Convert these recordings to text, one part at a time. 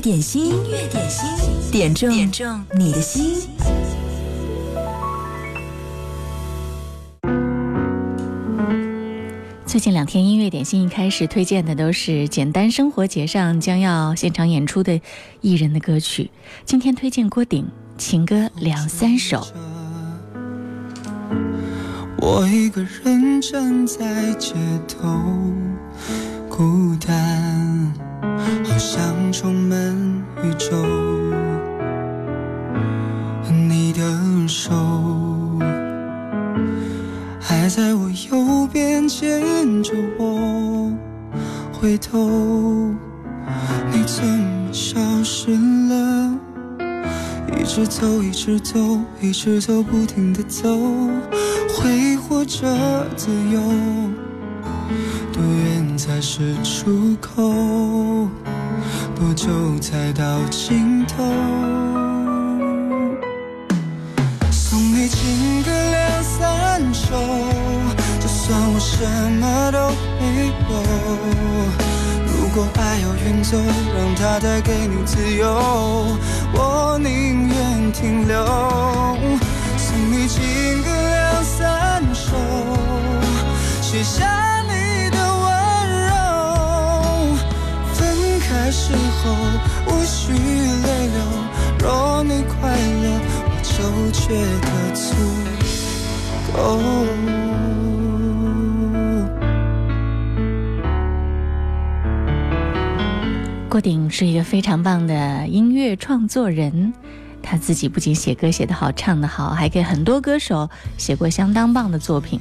点心，音乐点心，点中点中你的心。最近两天音乐点心一开始推荐的都是简单生活节上将要现场演出的艺人的歌曲，今天推荐郭顶情歌两三首。我一个人站在街头，孤单，好像充满宇宙。你的手还在我右边牵着我，回头，你怎么消失了？一直走，一直走，一直走，不停的走。挥霍着自由，多远才是出口？多久才到尽头？送你情歌两三首，就算我什么都没有。如果爱要远走，让它带给你自由，我宁愿停留。送你情歌两。三觉得足够。郭顶是一个非常棒的音乐创作人。他自己不仅写歌写得好，唱得好，还给很多歌手写过相当棒的作品。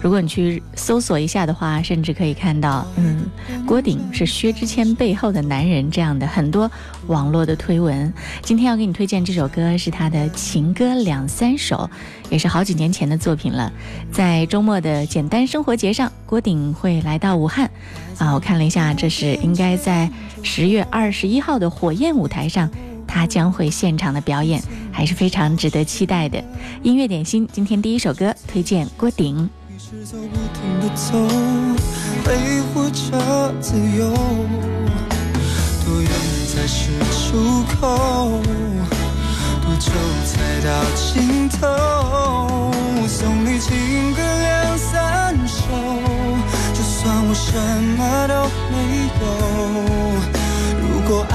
如果你去搜索一下的话，甚至可以看到，嗯，郭顶是薛之谦背后的男人这样的很多网络的推文。今天要给你推荐这首歌是他的情歌两三首，也是好几年前的作品了。在周末的简单生活节上，郭顶会来到武汉，啊，我看了一下，这是应该在十月二十一号的火焰舞台上。他将会现场的表演，还是非常值得期待的。音乐点心，今天第一首歌推荐郭顶。多远才是出口？多久才到尽头？送你情歌两三首，就算我什么都没有。如果爱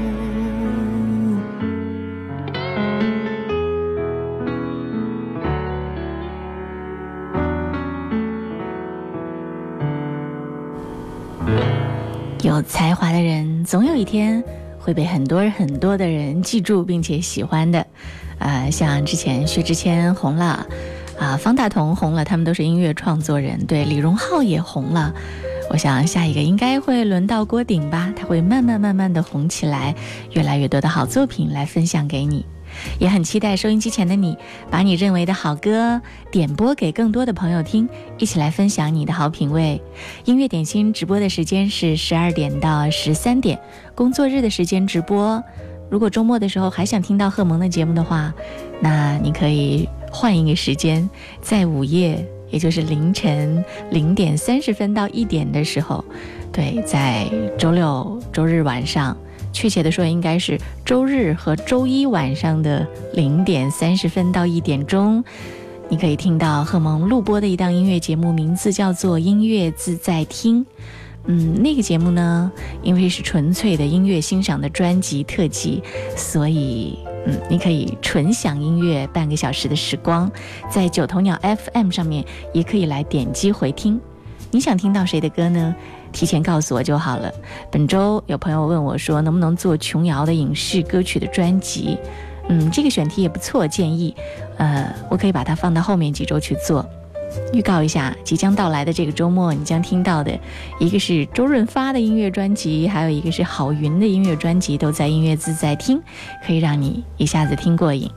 有才华的人，总有一天会被很多很多的人记住并且喜欢的。呃，像之前薛之谦红了，啊，方大同红了，他们都是音乐创作人。对，李荣浩也红了。我想下一个应该会轮到郭顶吧，他会慢慢慢慢的红起来，越来越多的好作品来分享给你。也很期待收音机前的你，把你认为的好歌点播给更多的朋友听，一起来分享你的好品味。音乐点心直播的时间是十二点到十三点，工作日的时间直播。如果周末的时候还想听到贺蒙的节目的话，那你可以换一个时间，在午夜，也就是凌晨零点三十分到一点的时候，对，在周六、周日晚上，确切的说应该是周日和周一晚上的零点三十分到一点钟，你可以听到贺蒙录播的一档音乐节目，名字叫做《音乐自在听》。嗯，那个节目呢，因为是纯粹的音乐欣赏的专辑特辑，所以嗯，你可以纯享音乐半个小时的时光，在九头鸟 FM 上面也可以来点击回听。你想听到谁的歌呢？提前告诉我就好了。本周有朋友问我说，能不能做琼瑶的影视歌曲的专辑？嗯，这个选题也不错，建议，呃，我可以把它放到后面几周去做。预告一下，即将到来的这个周末，你将听到的一个是周润发的音乐专辑，还有一个是郝云的音乐专辑，都在音乐自在听，可以让你一下子听过瘾。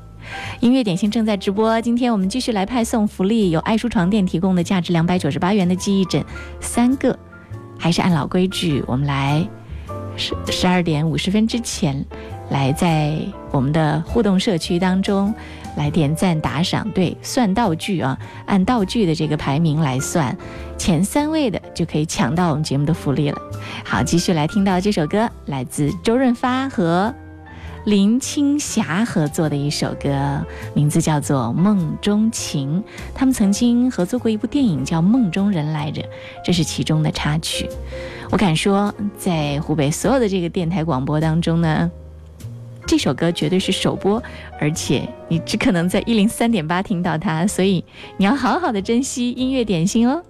音乐点心正在直播，今天我们继续来派送福利，有爱舒床垫提供的价值两百九十八元的记忆枕三个，还是按老规矩，我们来十十二点五十分之前，来在我们的互动社区当中。来点赞打赏，对，算道具啊，按道具的这个排名来算，前三位的就可以抢到我们节目的福利了。好，继续来听到这首歌，来自周润发和林青霞合作的一首歌，名字叫做《梦中情》。他们曾经合作过一部电影叫《梦中人》来着，这是其中的插曲。我敢说，在湖北所有的这个电台广播当中呢。这首歌绝对是首播，而且你只可能在一零三点八听到它，所以你要好好的珍惜音乐点心哦。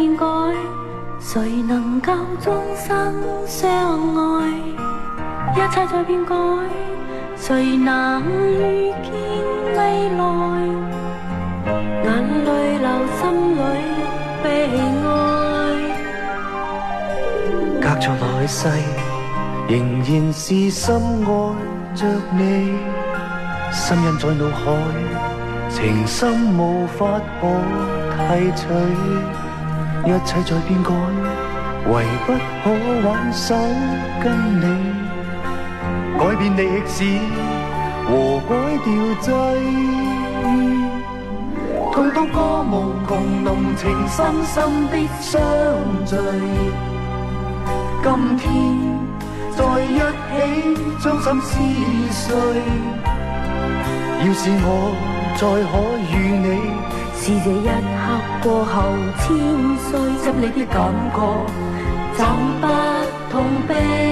变改，谁能够终生相爱，一切在变改，谁能预见未来？眼泪流，心里悲哀。隔着来世，仍然是深爱着你，心印在脑海，情深无法可提取，一切在变改。唯不可挽手跟你改变历史和改掉际，痛痛歌无穷浓情深深的相聚。今天在一起将心撕碎，要是我再可与你，是这一过后千岁，给你的感觉。怎不痛悲？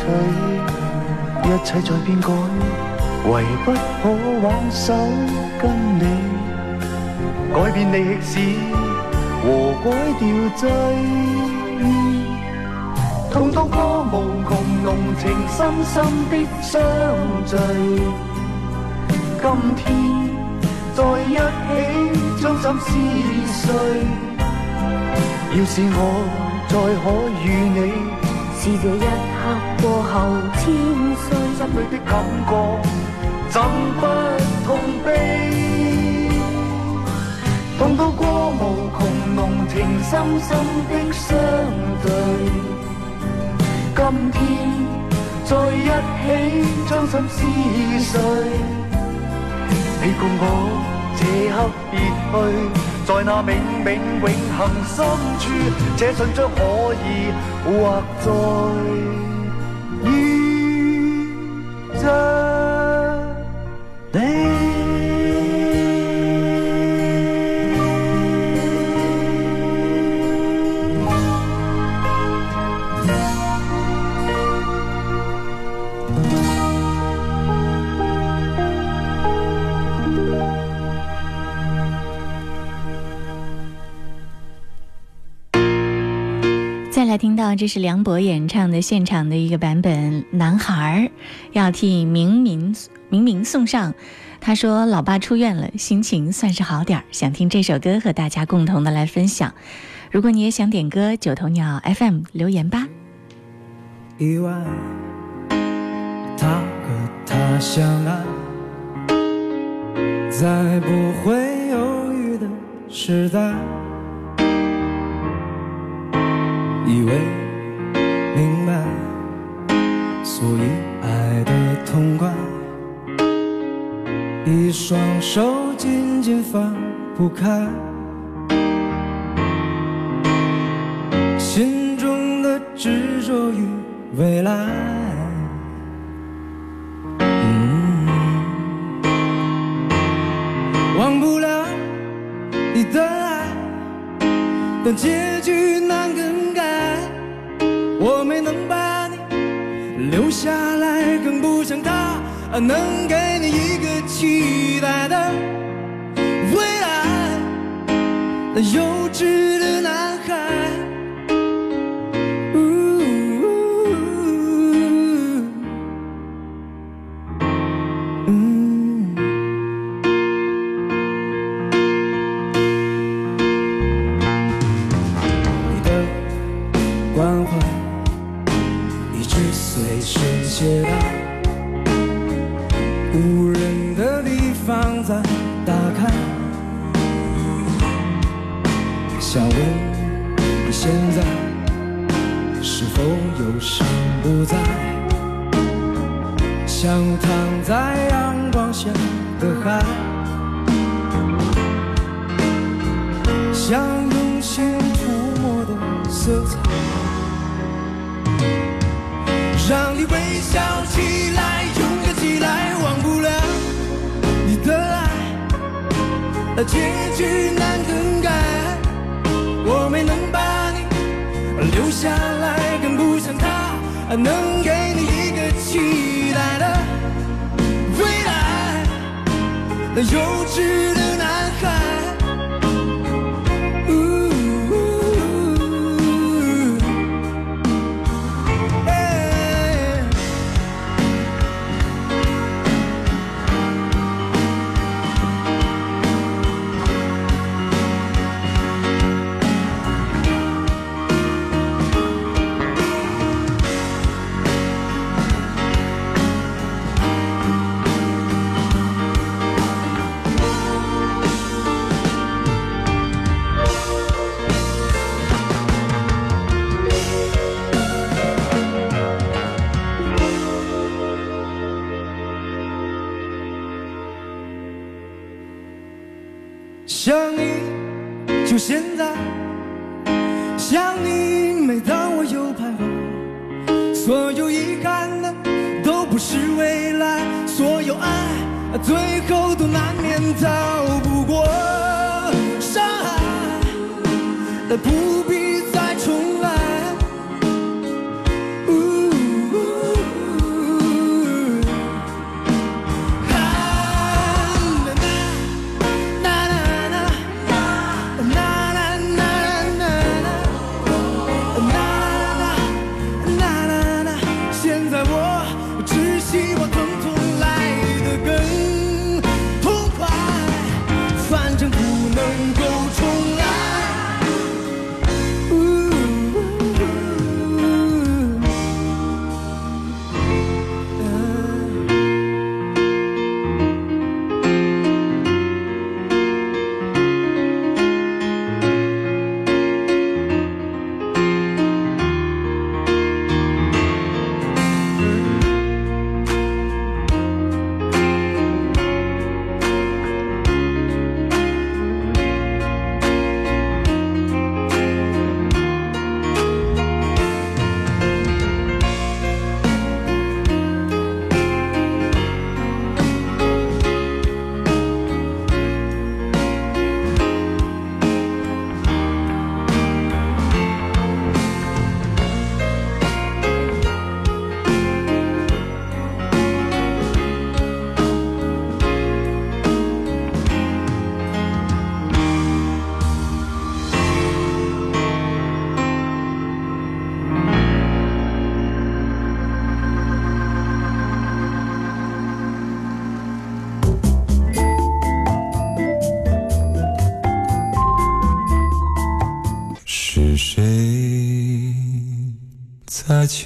取。一切在变改，唯不可挽手跟你改变历史和改掉际。痛到过无穷浓情深深的相聚。今天在一起将心撕碎。要是我再可与你。是这一刻过后千岁，心里的感觉怎不痛悲？痛到过无穷浓情深深的相对，今天在一起将心撕碎，你共我这刻别去。在那冥冥永恒深处，这信将可以或在。听到，这是梁博演唱的现场的一个版本。男孩要替明明明明送上，他说老爸出院了，心情算是好点儿，想听这首歌和大家共同的来分享。如果你也想点歌，九头鸟 FM 留言吧。意外，他和他相爱，在不会犹豫的时代。以为明白，所以爱的痛快，一双手紧紧放不开，心中的执着与未来，忘不了你的爱，但下来，更不像他能给你一个期待的未来。幼稚像躺在阳光下的海像用心涂抹的色彩让你微笑起来勇敢起来忘不了你的爱但结局难更改。我没能把你留下来更不像他能给你一个期幼稚的现在想你每当我又徘徊所有遗憾的都不是未来所有爱最后都难免逃不过伤害。不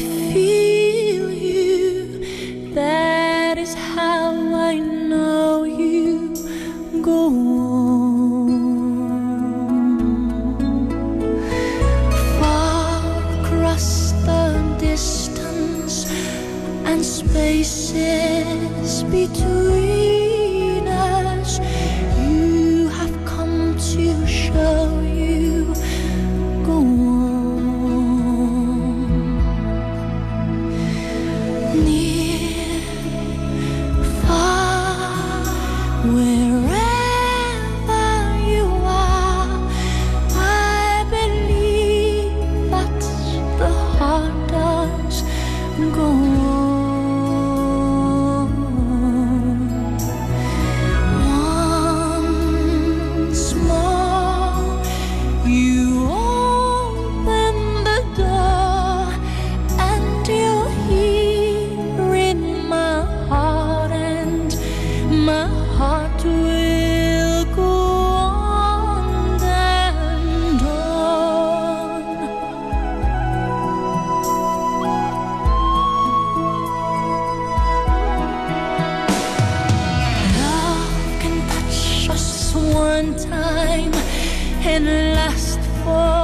feel can last for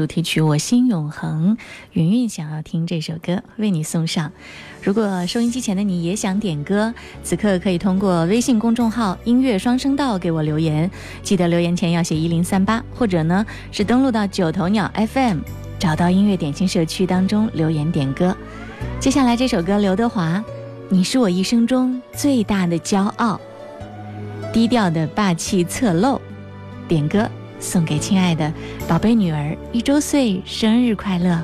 主题曲《我心永恒》。云云想要听这首歌，为你送上。如果收音机前的你也想点歌，此刻可以通过微信公众号“音乐双声道”给我留言，记得留言前要写一零三八，或者呢是登录到九头鸟 FM，找到音乐点心社区当中留言点歌。接下来这首歌，刘德华，你是我一生中最大的骄傲，低调的霸气侧漏，点歌。送给亲爱的宝贝女儿一周岁生日快乐。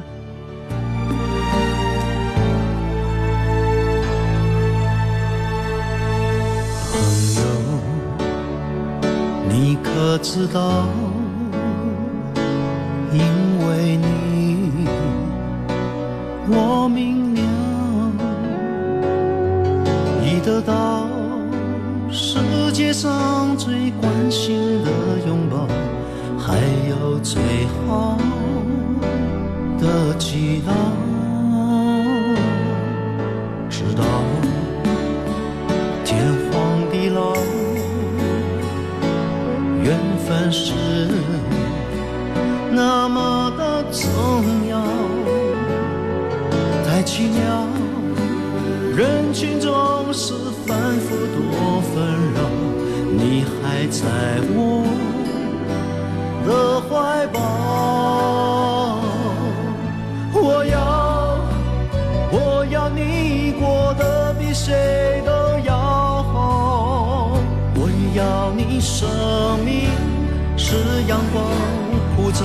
朋友，你可知道？因为你，我明了，已得到世界上最关心的拥抱。还有最好的祈祷，直到天荒地老，缘分是那么的重要，太奇妙，人群中是反复多纷扰，你还在我。的怀抱，我要，我要你过得比谁都要好，我要你生命是阳光普照，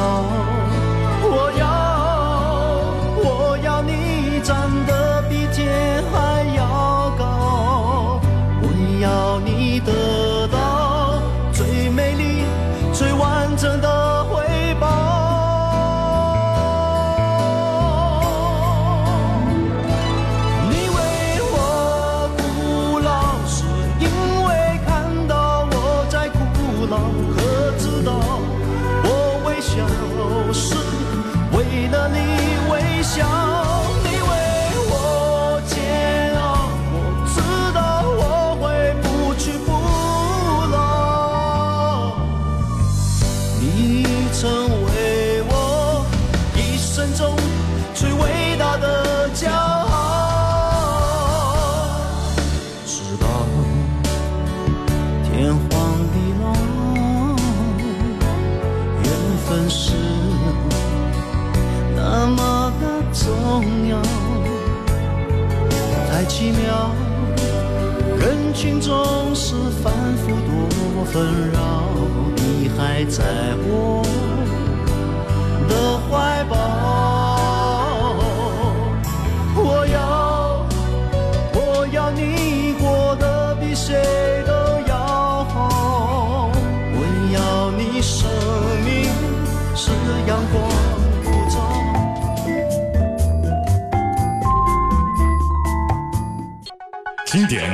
心总是反复多纷扰，你还在我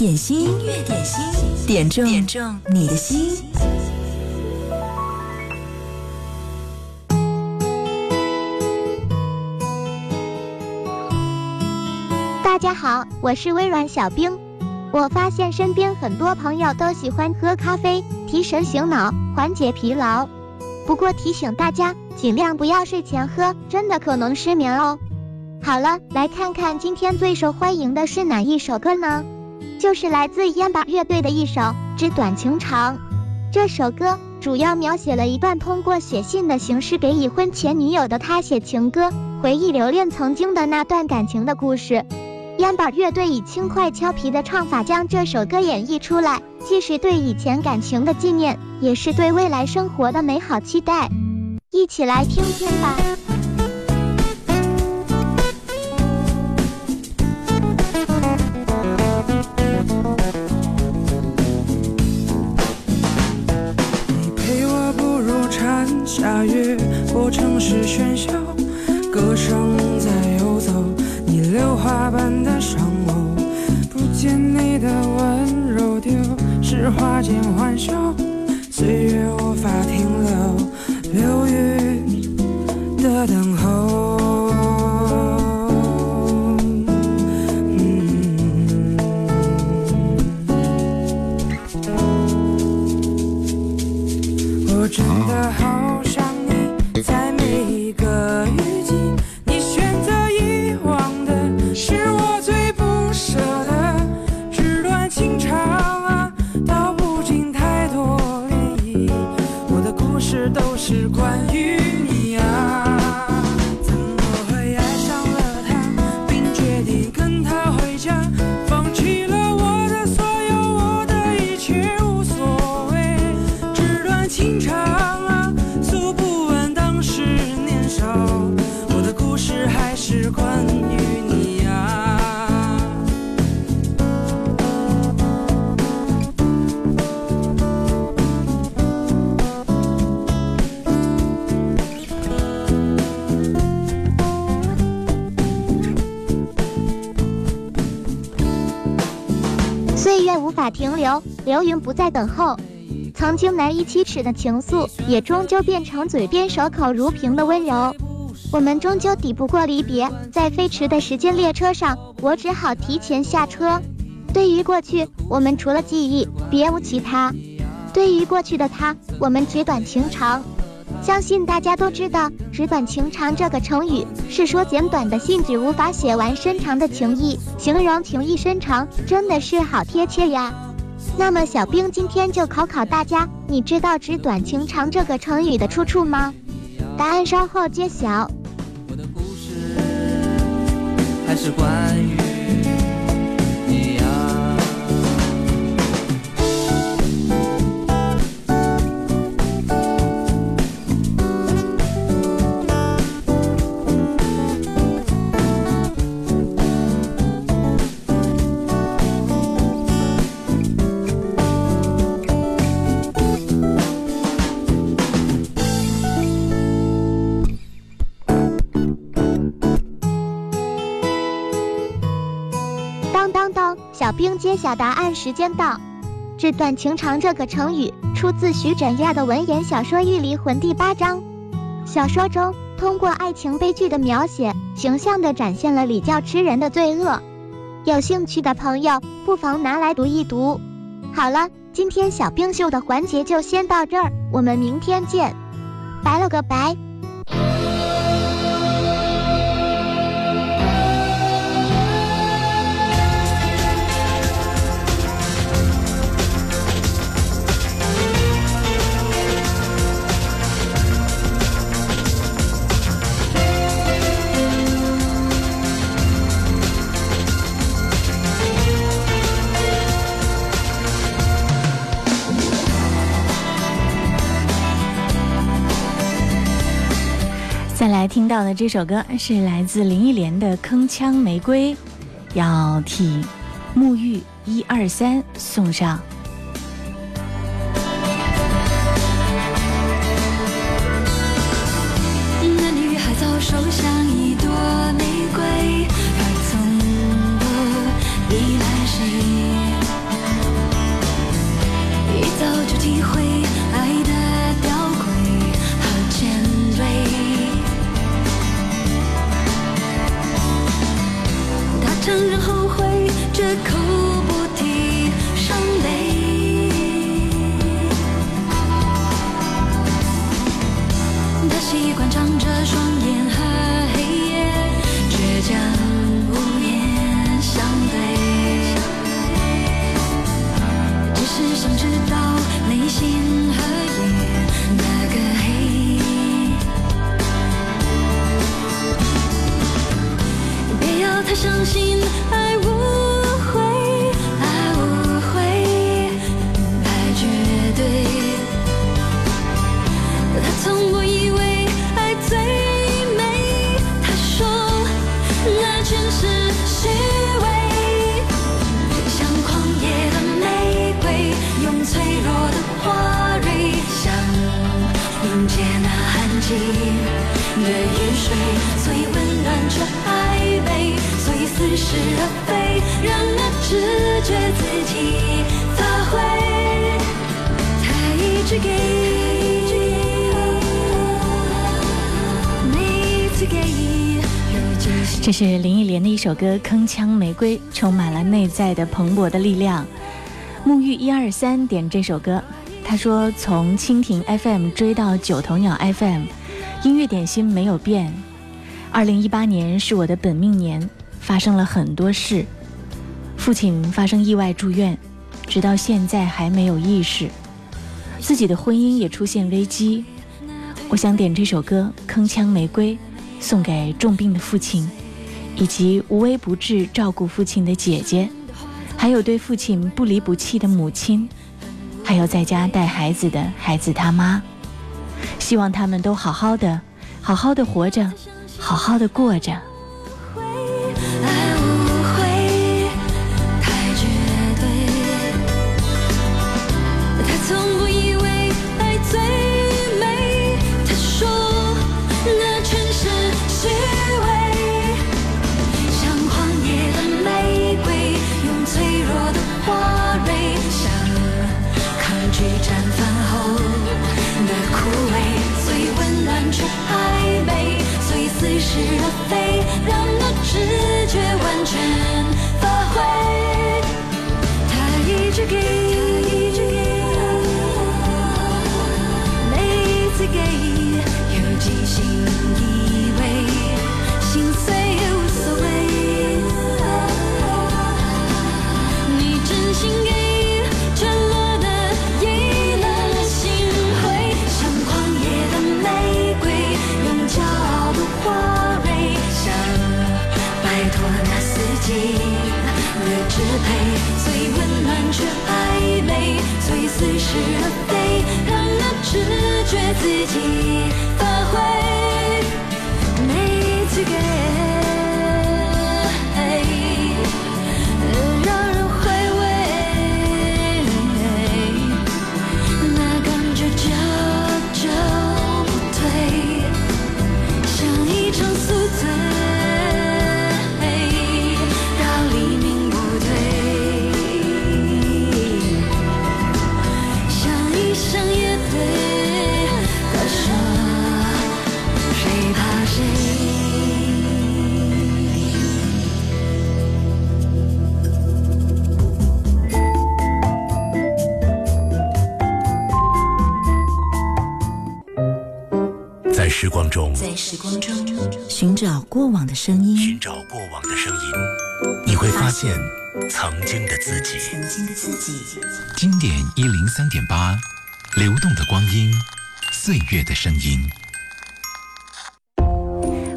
点心，音乐点心。点中点中你的心。大家好，我是微软小冰。我发现身边很多朋友都喜欢喝咖啡，提神醒脑，缓解疲劳。不过提醒大家，尽量不要睡前喝，真的可能失眠哦。好了，来看看今天最受欢迎的是哪一首歌呢？就是来自烟把乐队的一首《纸短情长》。这首歌主要描写了一段通过写信的形式给已婚前女友的他写情歌，回忆留恋曾经的那段感情的故事。烟把乐队以轻快俏皮的唱法将这首歌演绎出来，既是对以前感情的纪念，也是对未来生活的美好期待。一起来听听吧。城市喧嚣歌声在游走你榴花般的双眸不见你的温柔丢失花间欢笑岁月无法停留流云流云不再等候。曾经难以启齿的情愫，也终究变成嘴边守口如瓶的温柔。我们终究抵不过离别，在飞驰的时间列车上，我只好提前下车。对于过去，我们除了记忆，别无其他。对于过去的他，我们纸短情长。相信大家都知道“纸短情长”这个成语，是说简短的信纸无法写完深长的情谊，形容情谊深长，真的是好贴切呀。那么小兵今天就考考大家，你知道“纸短情长”这个成语的出处吗？答案稍后揭晓。我的故事还是关于答案时间到。这段情长这个成语出自徐枕亚的文言小说《玉离魂》第八章。小说中通过爱情悲剧的描写，形象地展现了礼教吃人的罪恶。有兴趣的朋友不妨拿来读一读。好了，今天小冰秀的环节就先到这儿，我们明天见，拜了个拜。来听到的这首歌是来自林忆莲的《铿锵玫瑰》，要替沐浴一二三送上。那女孩早熟像一朵玫瑰，她从不依赖谁，一早就体会悔，绝是而非，让那直觉自己发挥。一直给，一给。这是林忆莲的一首歌《铿锵玫瑰》，充满了内在的蓬勃的力量。沐浴一二三点这首歌，他说从蜻蜓 FM 追到九头鸟 FM，音乐点心没有变。二零一八年是我的本命年，发生了很多事。父亲发生意外住院，直到现在还没有意识。自己的婚姻也出现危机。我想点这首歌《铿锵玫瑰》，送给重病的父亲。以及无微不至照顾父亲的姐姐，还有对父亲不离不弃的母亲，还有在家带孩子的孩子他妈，希望他们都好好的，好好的活着，好好的过着。是而非，让那直觉完全发挥。他一直给，似是而非，让那直觉自己发挥，每一次给。光中在时光中寻找过往的声音，寻找过往的声音，你会发现曾经的自己。曾经的自己。经典一零三点八，流动的光阴，岁月的声音。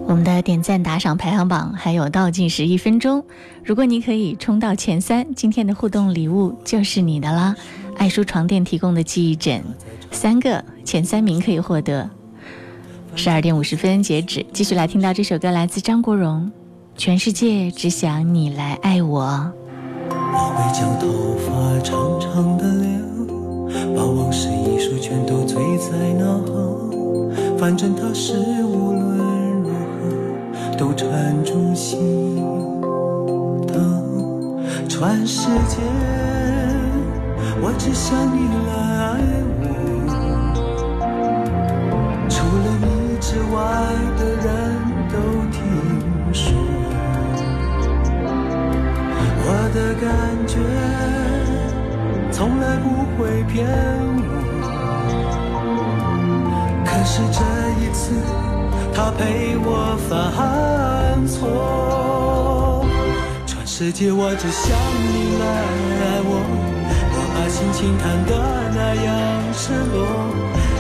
我们的点赞打赏排行榜还有倒计时一分钟，如果你可以冲到前三，今天的互动礼物就是你的啦！爱舒床垫提供的记忆枕，三个前三名可以获得。十二点五十分截止，继续来听到这首歌，来自张国荣，《全世界只想你来爱我》。我会将头发长长的留，把往事一束全都醉在脑后。反正它是无论如何都缠住心头。全世界，我只想你来爱外的人都听说。我的感觉从来不会骗我，可是这一次他陪我犯错。全世界我只想你来爱我，我把心情弹得那样赤裸。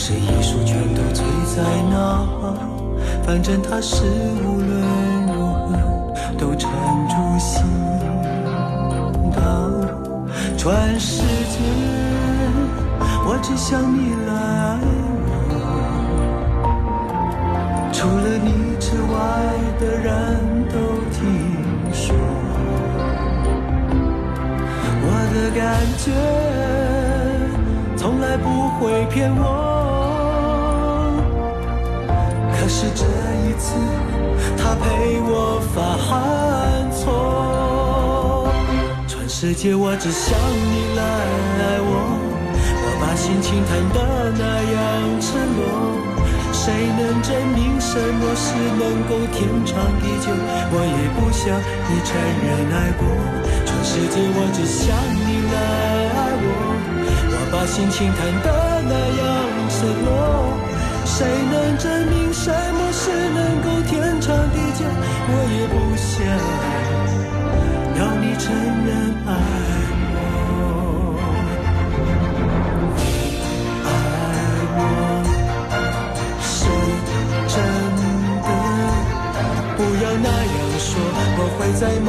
把往事一束全都醉在那。反正它是无论如何都缠住心头。全世界，我只想你来爱我。爱的人都听说，我的感觉从来不会骗我。是这一次，他陪我犯错。全世界我只想你来爱我，我把心情谈得那样赤裸。谁能证明什么是能够天长地久？我也不想你承认爱过。全世界我只想你来爱我，我把心情谈得那样赤裸。谁能证明什么是能够天长地久？我也不想要你承认爱我，爱我是真的。不要那样说，我会在梦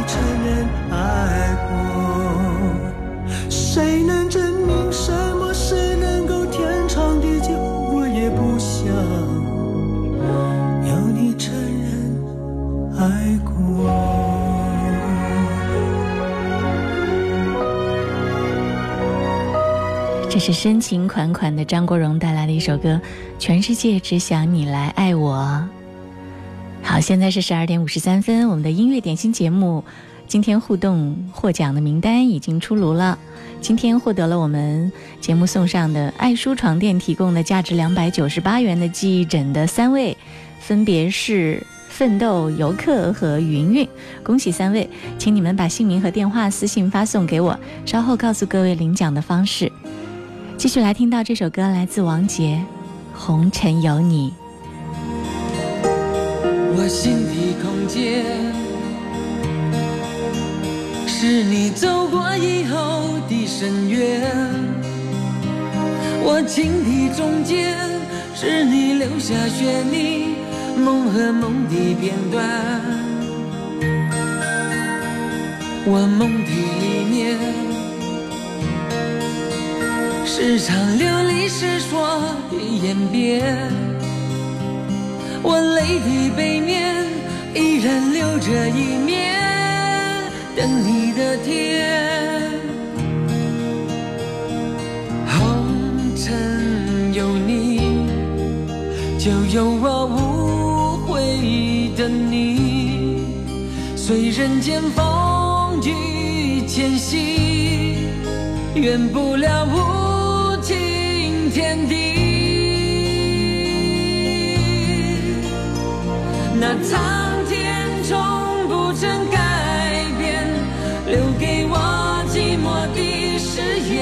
你承认爱过，谁能证明什么是能够天长地久？我也不想要你承认爱过。这是深情款款的张国荣带来的一首歌《全世界只想你来爱我》。现在是十二点五十三分，我们的音乐点心节目今天互动获奖的名单已经出炉了。今天获得了我们节目送上的爱舒床垫提供的价值两百九十八元的记忆枕的三位，分别是奋斗游客和云云，恭喜三位，请你们把姓名和电话私信发送给我，稍后告诉各位领奖的方式。继续来听到这首歌，来自王杰，《红尘有你》。我心的空间，是你走过以后的深渊；我情的中间，是你留下旋律梦和梦的片段。我梦的里面，是场流离失所的演变。我泪滴背面依然留着一面等你的天。红尘有你，就有我无悔的你。随人间风雨迁徙，圆不了无苍天从不曾改变，留给我寂寞的誓言。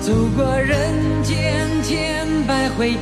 走过人间千百回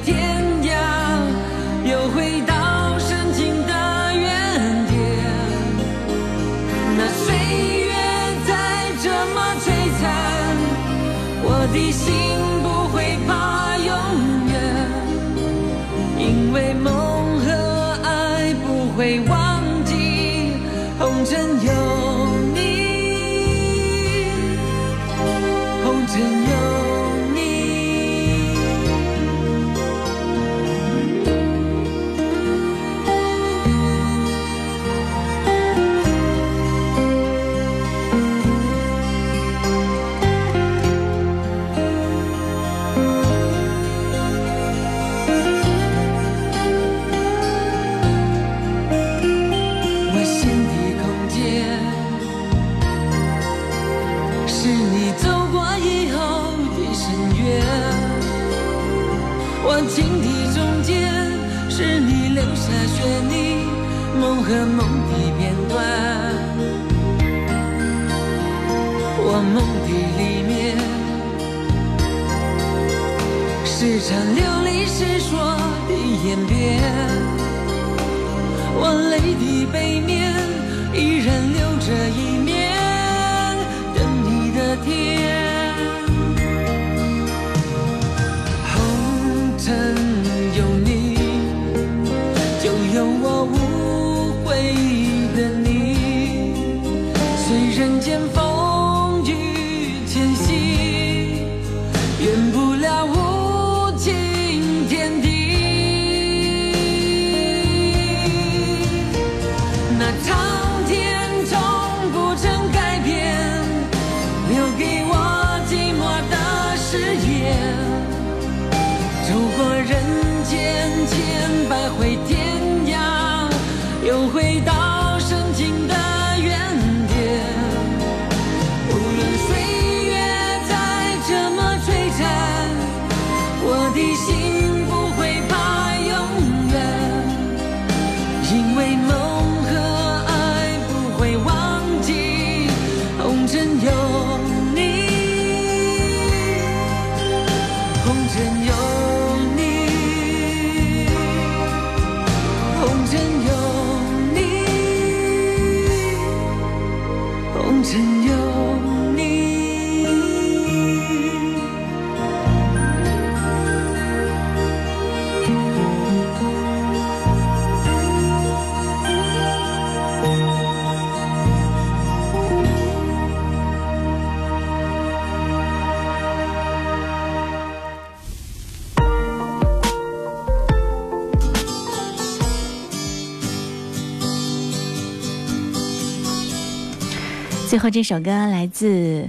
最后这首歌来自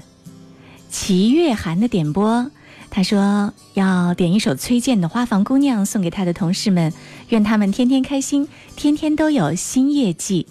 齐月涵的点播，他说要点一首崔健的《花房姑娘》送给他的同事们，愿他们天天开心，天天都有新业绩。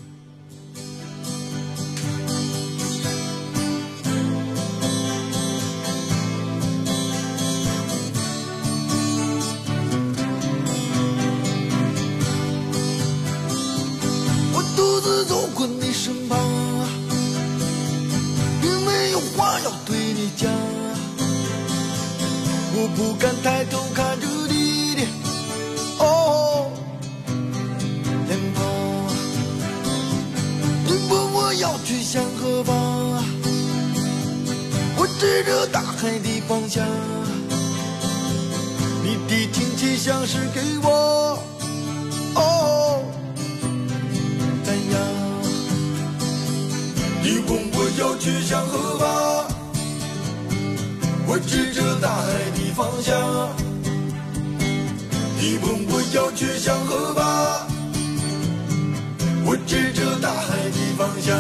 不敢抬头看着你的哦脸庞，你问我要去向何方？我指着大海的方向，你的亲切像是给我哦。怎样？你问我要去向何方？我指着大海的方向。你问我要去向何方？我指着大海的方向。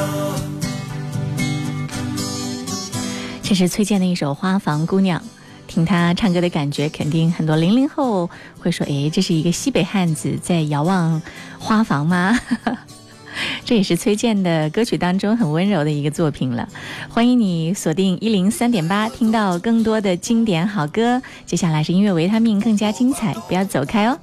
这是崔健的一首《花房姑娘》，听他唱歌的感觉，肯定很多零零后会说：“诶，这是一个西北汉子在遥望花房吗？”这也是崔健的歌曲当中很温柔的一个作品了。欢迎你锁定一零三点八，听到更多的经典好歌。接下来是音乐维他命，更加精彩，不要走开哦。